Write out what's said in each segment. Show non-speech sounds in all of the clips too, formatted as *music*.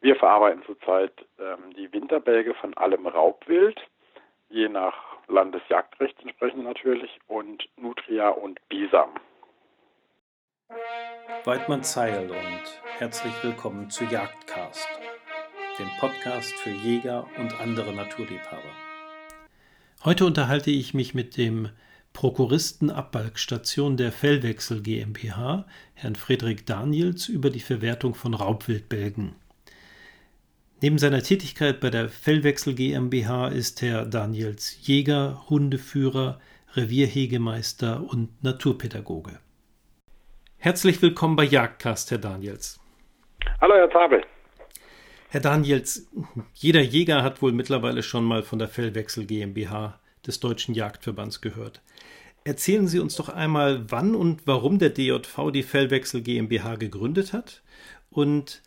Wir verarbeiten zurzeit ähm, die Winterbälge von allem Raubwild, je nach Landesjagdrecht entsprechend natürlich, und Nutria und Bisam. Weidmann Zeil und herzlich willkommen zu Jagdcast, dem Podcast für Jäger und andere Naturliebhaber. Heute unterhalte ich mich mit dem Prokuristenabbalgstation der Fellwechsel GmbH, Herrn Friedrich Daniels, über die Verwertung von Raubwildbälgen. Neben seiner Tätigkeit bei der Fellwechsel GmbH ist Herr Daniels Jäger, Hundeführer, Revierhegemeister und Naturpädagoge. Herzlich willkommen bei Jagdcast, Herr Daniels. Hallo, Herr Zabel. Herr Daniels, jeder Jäger hat wohl mittlerweile schon mal von der Fellwechsel GmbH des Deutschen Jagdverbands gehört. Erzählen Sie uns doch einmal, wann und warum der DJV die Fellwechsel GmbH gegründet hat und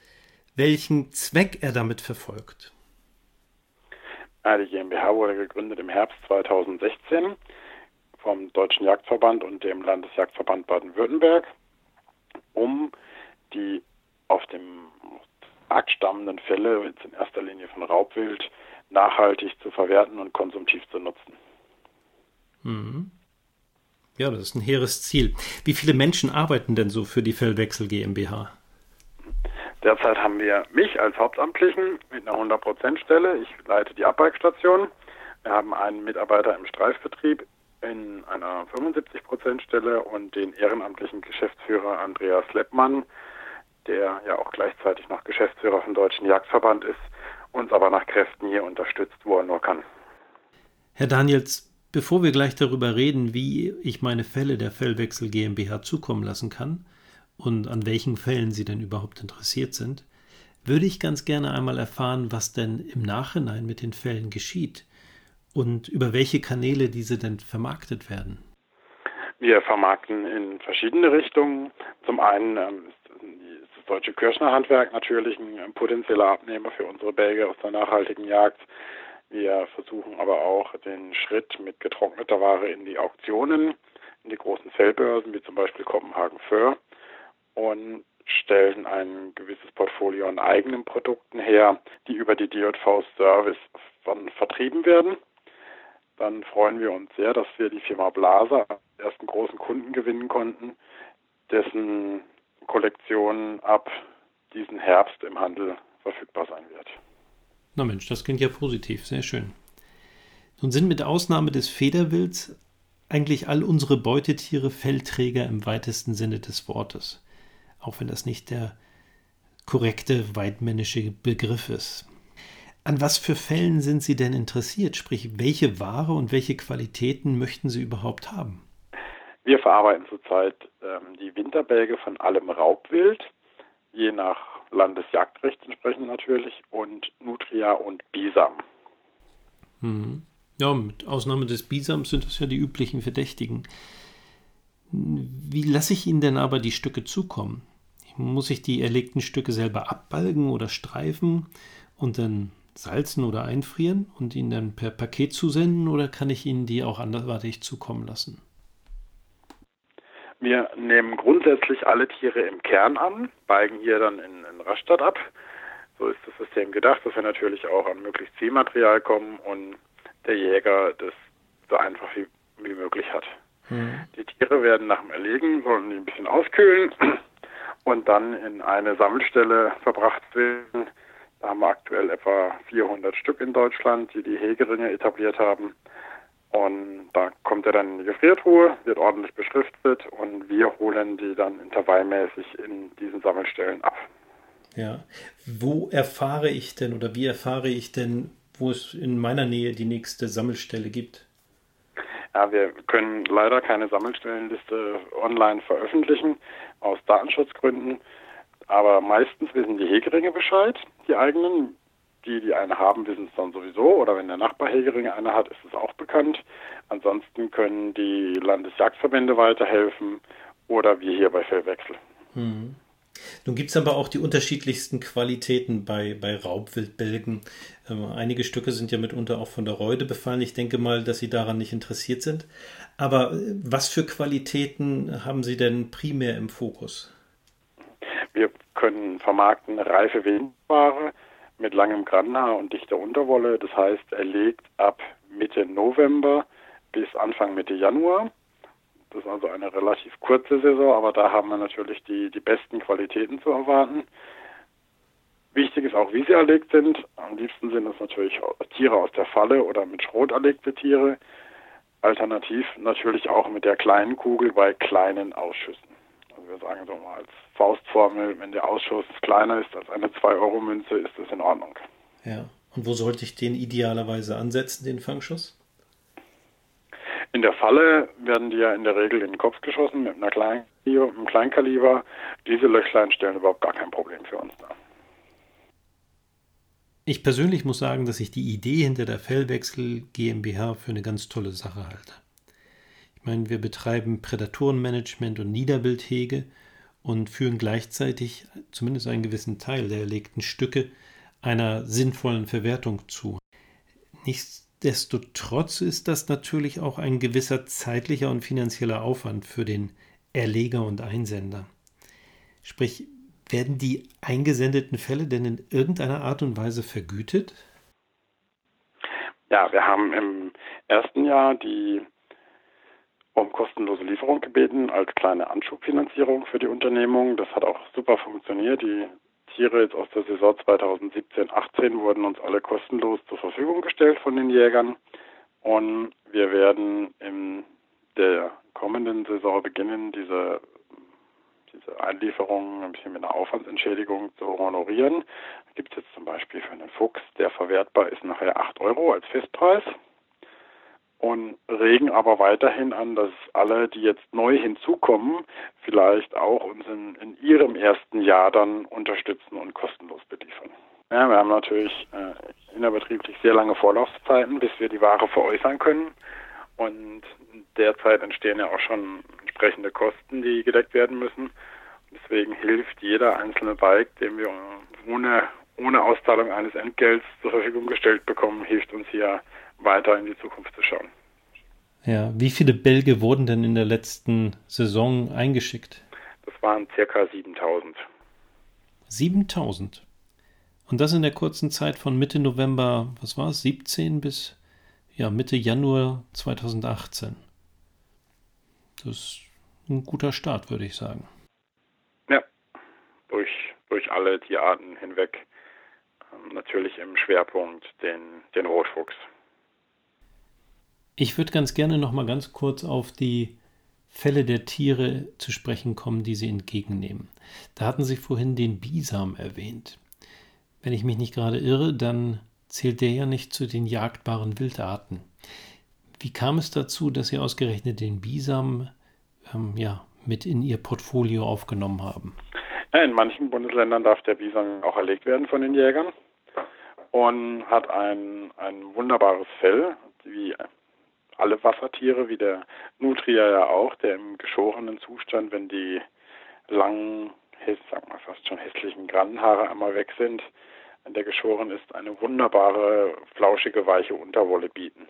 welchen Zweck er damit verfolgt. Die GmbH wurde gegründet im Herbst 2016 vom Deutschen Jagdverband und dem Landesjagdverband Baden-Württemberg, um die auf dem Markt stammenden Fälle, jetzt in erster Linie von Raubwild, nachhaltig zu verwerten und konsumtiv zu nutzen. Mhm. Ja, das ist ein hehres Ziel. Wie viele Menschen arbeiten denn so für die Fellwechsel GmbH? Derzeit haben wir mich als Hauptamtlichen mit einer 100%-Stelle. Ich leite die Abweichstation. Wir haben einen Mitarbeiter im Streifbetrieb in einer 75%-Stelle und den ehrenamtlichen Geschäftsführer Andreas Leppmann, der ja auch gleichzeitig noch Geschäftsführer vom Deutschen Jagdverband ist, uns aber nach Kräften hier unterstützt, wo er nur kann. Herr Daniels, bevor wir gleich darüber reden, wie ich meine Fälle der Fellwechsel GmbH zukommen lassen kann und an welchen Fällen Sie denn überhaupt interessiert sind, würde ich ganz gerne einmal erfahren, was denn im Nachhinein mit den Fällen geschieht und über welche Kanäle diese denn vermarktet werden. Wir vermarkten in verschiedene Richtungen. Zum einen ähm, ist das deutsche Kirschnerhandwerk natürlich ein potenzieller Abnehmer für unsere Bälge aus der nachhaltigen Jagd. Wir versuchen aber auch den Schritt mit getrockneter Ware in die Auktionen, in die großen Fellbörsen, wie zum Beispiel Kopenhagen Föhr, und stellen ein gewisses Portfolio an eigenen Produkten her, die über die DJV Service vertrieben werden. Dann freuen wir uns sehr, dass wir die Firma Blaser ersten großen Kunden gewinnen konnten, dessen Kollektion ab diesen Herbst im Handel verfügbar sein wird. Na Mensch, das klingt ja positiv, sehr schön. Nun sind mit Ausnahme des Federwilds eigentlich all unsere Beutetiere Fellträger im weitesten Sinne des Wortes, auch wenn das nicht der korrekte weidmännische Begriff ist. An was für Fällen sind Sie denn interessiert? Sprich, welche Ware und welche Qualitäten möchten Sie überhaupt haben? Wir verarbeiten zurzeit ähm, die Winterbälge von allem Raubwild, je nach Landesjagdrecht entsprechend natürlich, und Nutria und Bisam. Mhm. Ja, mit Ausnahme des Bisams sind das ja die üblichen Verdächtigen. Wie lasse ich Ihnen denn aber die Stücke zukommen? Muss ich die erlegten Stücke selber abbalgen oder streifen und dann salzen oder einfrieren und Ihnen dann per Paket zusenden oder kann ich Ihnen die auch anderweitig zukommen lassen? Wir nehmen grundsätzlich alle Tiere im Kern an, balgen hier dann in, in Rastatt ab. So ist das System gedacht, dass wir natürlich auch an möglichst Zielmaterial kommen und der Jäger das so einfach wie, wie möglich hat. Mhm. Die Tiere werden nach dem Erlegen, sollen die ein bisschen auskühlen und dann in eine Sammelstelle verbracht werden. Da haben wir aktuell etwa 400 Stück in Deutschland, die die Hegeringe etabliert haben. Und da kommt er dann in die Gefriertruhe, wird ordentlich beschriftet und wir holen die dann intervallmäßig in diesen Sammelstellen ab. Ja. Wo erfahre ich denn oder wie erfahre ich denn, wo es in meiner Nähe die nächste Sammelstelle gibt? Ja, wir können leider keine Sammelstellenliste online veröffentlichen, aus Datenschutzgründen. Aber meistens wissen die Hegeringe Bescheid, die eigenen die, die eine haben, wissen es dann sowieso. Oder wenn der Nachbar Hegeringe eine hat, ist es auch bekannt. Ansonsten können die Landesjagdverbände weiterhelfen oder wir hier bei Fellwechsel. Hm. Nun gibt es aber auch die unterschiedlichsten Qualitäten bei, bei Raubwildbälgen. Ähm, einige Stücke sind ja mitunter auch von der Reude befallen. Ich denke mal, dass Sie daran nicht interessiert sind. Aber äh, was für Qualitäten haben Sie denn primär im Fokus? können vermarkten reife Wildware mit langem Grannhaar und dichter Unterwolle. Das heißt, er legt ab Mitte November bis Anfang Mitte Januar. Das ist also eine relativ kurze Saison, aber da haben wir natürlich die, die besten Qualitäten zu erwarten. Wichtig ist auch, wie sie erlegt sind. Am liebsten sind es natürlich Tiere aus der Falle oder mit Schrot erlegte Tiere. Alternativ natürlich auch mit der kleinen Kugel bei kleinen Ausschüssen. Also wir sagen so mal als Faustformel, wenn der Ausschuss kleiner ist als eine 2-Euro-Münze, ist das in Ordnung. Ja, und wo sollte ich den idealerweise ansetzen, den Fangschuss? In der Falle werden die ja in der Regel in den Kopf geschossen mit einer kleinen, einem Kleinkaliber. Diese Löchlein stellen überhaupt gar kein Problem für uns dar. Ich persönlich muss sagen, dass ich die Idee hinter der Fellwechsel GmbH für eine ganz tolle Sache halte. Ich meine, wir betreiben Prädatorenmanagement und Niederbildhege und führen gleichzeitig zumindest einen gewissen Teil der erlegten Stücke einer sinnvollen Verwertung zu. Nichtsdestotrotz ist das natürlich auch ein gewisser zeitlicher und finanzieller Aufwand für den Erleger und Einsender. Sprich, werden die eingesendeten Fälle denn in irgendeiner Art und Weise vergütet? Ja, wir haben im ersten Jahr die um kostenlose Lieferung gebeten als kleine Anschubfinanzierung für die Unternehmung. Das hat auch super funktioniert. Die Tiere jetzt aus der Saison 2017-18 wurden uns alle kostenlos zur Verfügung gestellt von den Jägern. Und wir werden in der kommenden Saison beginnen, diese diese Einlieferung ein bisschen mit einer Aufwandsentschädigung zu honorieren. Da gibt es jetzt zum Beispiel für einen Fuchs, der verwertbar ist, nachher 8 Euro als Festpreis und regen aber weiterhin an, dass alle, die jetzt neu hinzukommen, vielleicht auch uns in, in ihrem ersten Jahr dann unterstützen und kostenlos beliefern. Ja, wir haben natürlich äh, innerbetrieblich sehr lange Vorlaufzeiten, bis wir die Ware veräußern können. Und derzeit entstehen ja auch schon entsprechende Kosten, die gedeckt werden müssen. Deswegen hilft jeder einzelne Bike, den wir ohne, ohne Auszahlung eines Entgelts zur Verfügung gestellt bekommen, hilft uns hier weiter in die Zukunft zu schauen. Ja, wie viele Bälge wurden denn in der letzten Saison eingeschickt? Das waren circa 7000. 7000? Und das in der kurzen Zeit von Mitte November, was war es, 17 bis ja, Mitte Januar 2018. Das ist ein guter Start, würde ich sagen. Ja, durch, durch alle Tierarten hinweg. Ähm, natürlich im Schwerpunkt den, den Rotfuchs. Ich würde ganz gerne noch mal ganz kurz auf die Fälle der Tiere zu sprechen kommen, die Sie entgegennehmen. Da hatten Sie vorhin den Bisam erwähnt. Wenn ich mich nicht gerade irre, dann zählt der ja nicht zu den jagdbaren Wildarten. Wie kam es dazu, dass Sie ausgerechnet den Bisam ähm, ja, mit in Ihr Portfolio aufgenommen haben? Ja, in manchen Bundesländern darf der Bisam auch erlegt werden von den Jägern und hat ein, ein wunderbares Fell, wie alle Wassertiere, wie der Nutria ja auch, der im geschorenen Zustand, wenn die langen, sag mal fast schon hässlichen Grannenhaare einmal weg sind, wenn der geschoren ist, eine wunderbare, flauschige, weiche Unterwolle bieten.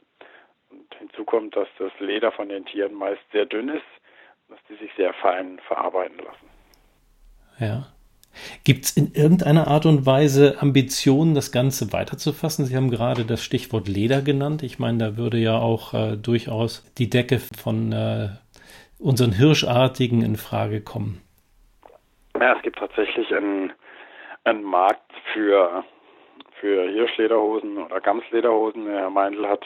Und hinzu kommt, dass das Leder von den Tieren meist sehr dünn ist, dass die sich sehr fein verarbeiten lassen. Ja. Gibt es in irgendeiner Art und Weise Ambitionen, das Ganze weiterzufassen? Sie haben gerade das Stichwort Leder genannt. Ich meine, da würde ja auch äh, durchaus die Decke von äh, unseren Hirschartigen in Frage kommen. Ja, es gibt tatsächlich einen, einen Markt für, für Hirschlederhosen oder Gamslederhosen. Herr Meindl hat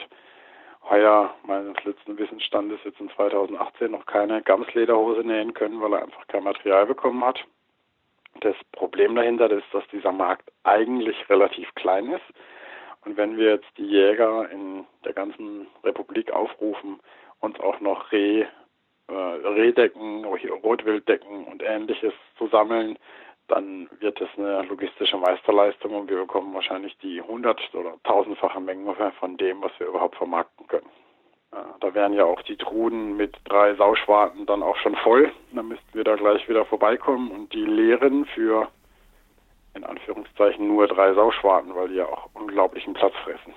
heuer meines letzten Wissensstandes jetzt in 2018 noch keine Gamslederhose nähen können, weil er einfach kein Material bekommen hat. Das Problem dahinter ist, dass dieser Markt eigentlich relativ klein ist. Und wenn wir jetzt die Jäger in der ganzen Republik aufrufen, uns auch noch Reh, äh, Rehdecken, Rotwilddecken und ähnliches zu sammeln, dann wird es eine logistische Meisterleistung und wir bekommen wahrscheinlich die hundert- oder tausendfache Menge von dem, was wir überhaupt vermarkten können. Da wären ja auch die Truden mit drei Sauschwarten dann auch schon voll. Dann müssten wir da gleich wieder vorbeikommen und die leeren für in Anführungszeichen nur drei Sauschwarten, weil die ja auch unglaublichen Platz fressen.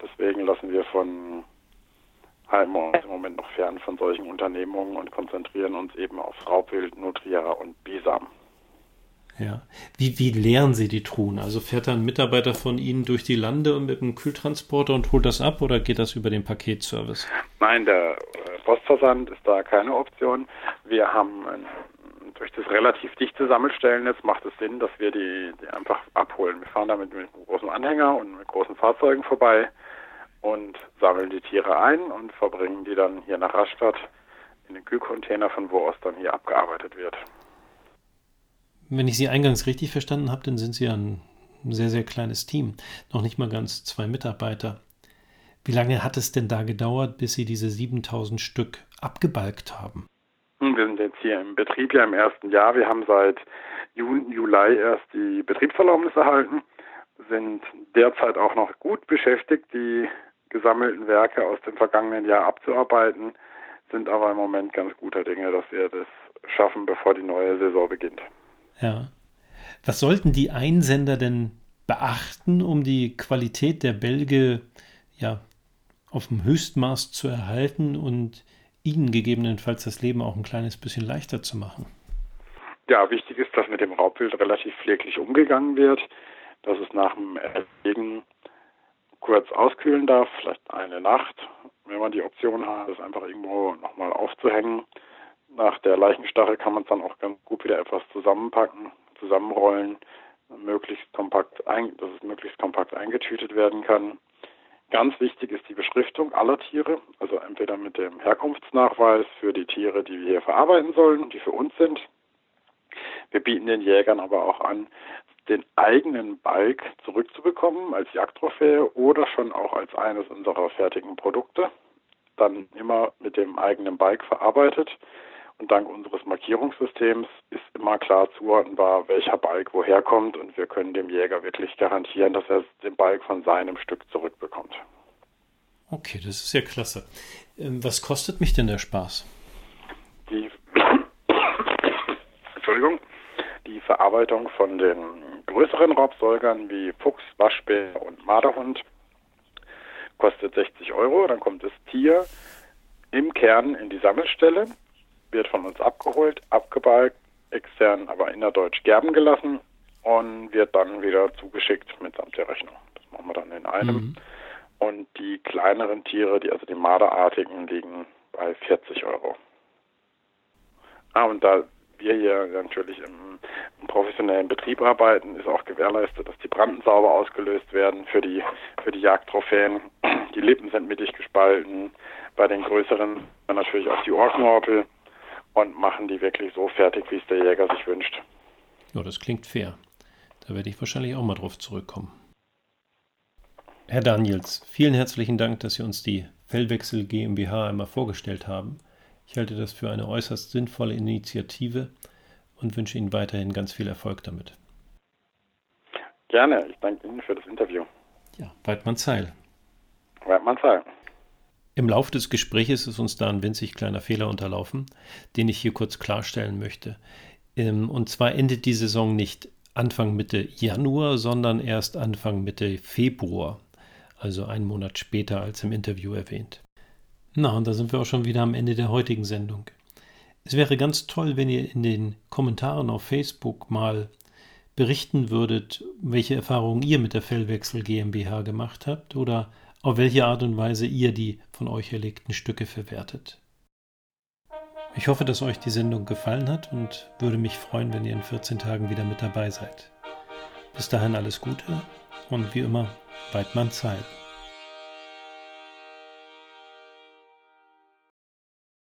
Deswegen lassen wir von Heimor im Moment noch fern von solchen Unternehmungen und konzentrieren uns eben auf Raubwild, Nutria und Bisam. Ja. Wie, wie leeren Sie die Truhen? Also fährt da ein Mitarbeiter von Ihnen durch die Lande mit einem Kühltransporter und holt das ab oder geht das über den Paketservice? Nein, der äh, Postversand ist da keine Option. Wir haben durch das relativ dichte Sammelstellennetz macht es Sinn, dass wir die, die einfach abholen. Wir fahren damit mit einem großen Anhänger und mit großen Fahrzeugen vorbei und sammeln die Tiere ein und verbringen die dann hier nach Rastatt in den Kühlcontainer, von wo aus dann hier abgearbeitet wird. Wenn ich Sie eingangs richtig verstanden habe, dann sind Sie ein sehr, sehr kleines Team. Noch nicht mal ganz zwei Mitarbeiter. Wie lange hat es denn da gedauert, bis Sie diese 7000 Stück abgebalgt haben? Wir sind jetzt hier im Betrieb ja im ersten Jahr. Wir haben seit Juni, Juli erst die Betriebserlaubnis erhalten, sind derzeit auch noch gut beschäftigt, die gesammelten Werke aus dem vergangenen Jahr abzuarbeiten, sind aber im Moment ganz guter Dinge, dass wir das schaffen, bevor die neue Saison beginnt. Ja. Was sollten die Einsender denn beachten, um die Qualität der Bälge ja, auf dem Höchstmaß zu erhalten und ihnen gegebenenfalls das Leben auch ein kleines bisschen leichter zu machen? Ja, wichtig ist, dass mit dem Raubwild relativ pfleglich umgegangen wird, dass es nach dem Erlegen kurz auskühlen darf, vielleicht eine Nacht, wenn man die Option hat, es einfach irgendwo nochmal aufzuhängen. Nach der Leichenstache kann man es dann auch ganz gut wieder etwas zusammenpacken, zusammenrollen, möglichst kompakt ein, dass es möglichst kompakt eingetütet werden kann. Ganz wichtig ist die Beschriftung aller Tiere, also entweder mit dem Herkunftsnachweis für die Tiere, die wir hier verarbeiten sollen, die für uns sind. Wir bieten den Jägern aber auch an, den eigenen Balk zurückzubekommen als Jagdtrophäe oder schon auch als eines unserer fertigen Produkte. Dann immer mit dem eigenen Balk verarbeitet. Und dank unseres Markierungssystems ist immer klar zuordnenbar, welcher Balk woher kommt. Und wir können dem Jäger wirklich garantieren, dass er den Balk von seinem Stück zurückbekommt. Okay, das ist ja klasse. Ähm, was kostet mich denn der Spaß? Die, *coughs* Entschuldigung, die Verarbeitung von den größeren Raubsäugern wie Fuchs, Waschbär und Marderhund kostet 60 Euro. Dann kommt das Tier im Kern in die Sammelstelle, wird von uns abgeholt, abgebalgt, extern aber innerdeutsch gerben gelassen und wird dann wieder zugeschickt mitsamt der Rechnung. Das machen wir dann in einem. Mhm. Und die kleineren Tiere, die also die Marderartigen, liegen bei 40 Euro. Ah, und da wir hier natürlich im, im, professionellen Betrieb arbeiten, ist auch gewährleistet, dass die Branden sauber ausgelöst werden für die, für die Jagdtrophäen. Die Lippen sind mittig gespalten. Bei den größeren natürlich auch die Ohrknorpel und machen die wirklich so fertig, wie es der Jäger sich wünscht. Ja, das klingt fair. Da werde ich wahrscheinlich auch mal drauf zurückkommen. Herr Daniels, vielen herzlichen Dank, dass Sie uns die Fellwechsel GmbH einmal vorgestellt haben. Ich halte das für eine äußerst sinnvolle Initiative und wünsche Ihnen weiterhin ganz viel Erfolg damit. Gerne, ich danke Ihnen für das Interview. Ja, Weidmann Zeil. Weidmann Zeil. Im Laufe des Gespräches ist uns da ein winzig kleiner Fehler unterlaufen, den ich hier kurz klarstellen möchte. Ähm, und zwar endet die Saison nicht Anfang Mitte Januar, sondern erst Anfang Mitte Februar, also einen Monat später als im Interview erwähnt. Na, und da sind wir auch schon wieder am Ende der heutigen Sendung. Es wäre ganz toll, wenn ihr in den Kommentaren auf Facebook mal berichten würdet, welche Erfahrungen ihr mit der Fellwechsel GmbH gemacht habt oder auf welche Art und Weise ihr die von euch erlegten Stücke verwertet. Ich hoffe, dass euch die Sendung gefallen hat und würde mich freuen, wenn ihr in 14 Tagen wieder mit dabei seid. Bis dahin alles Gute und wie immer, Weidmann Zeit.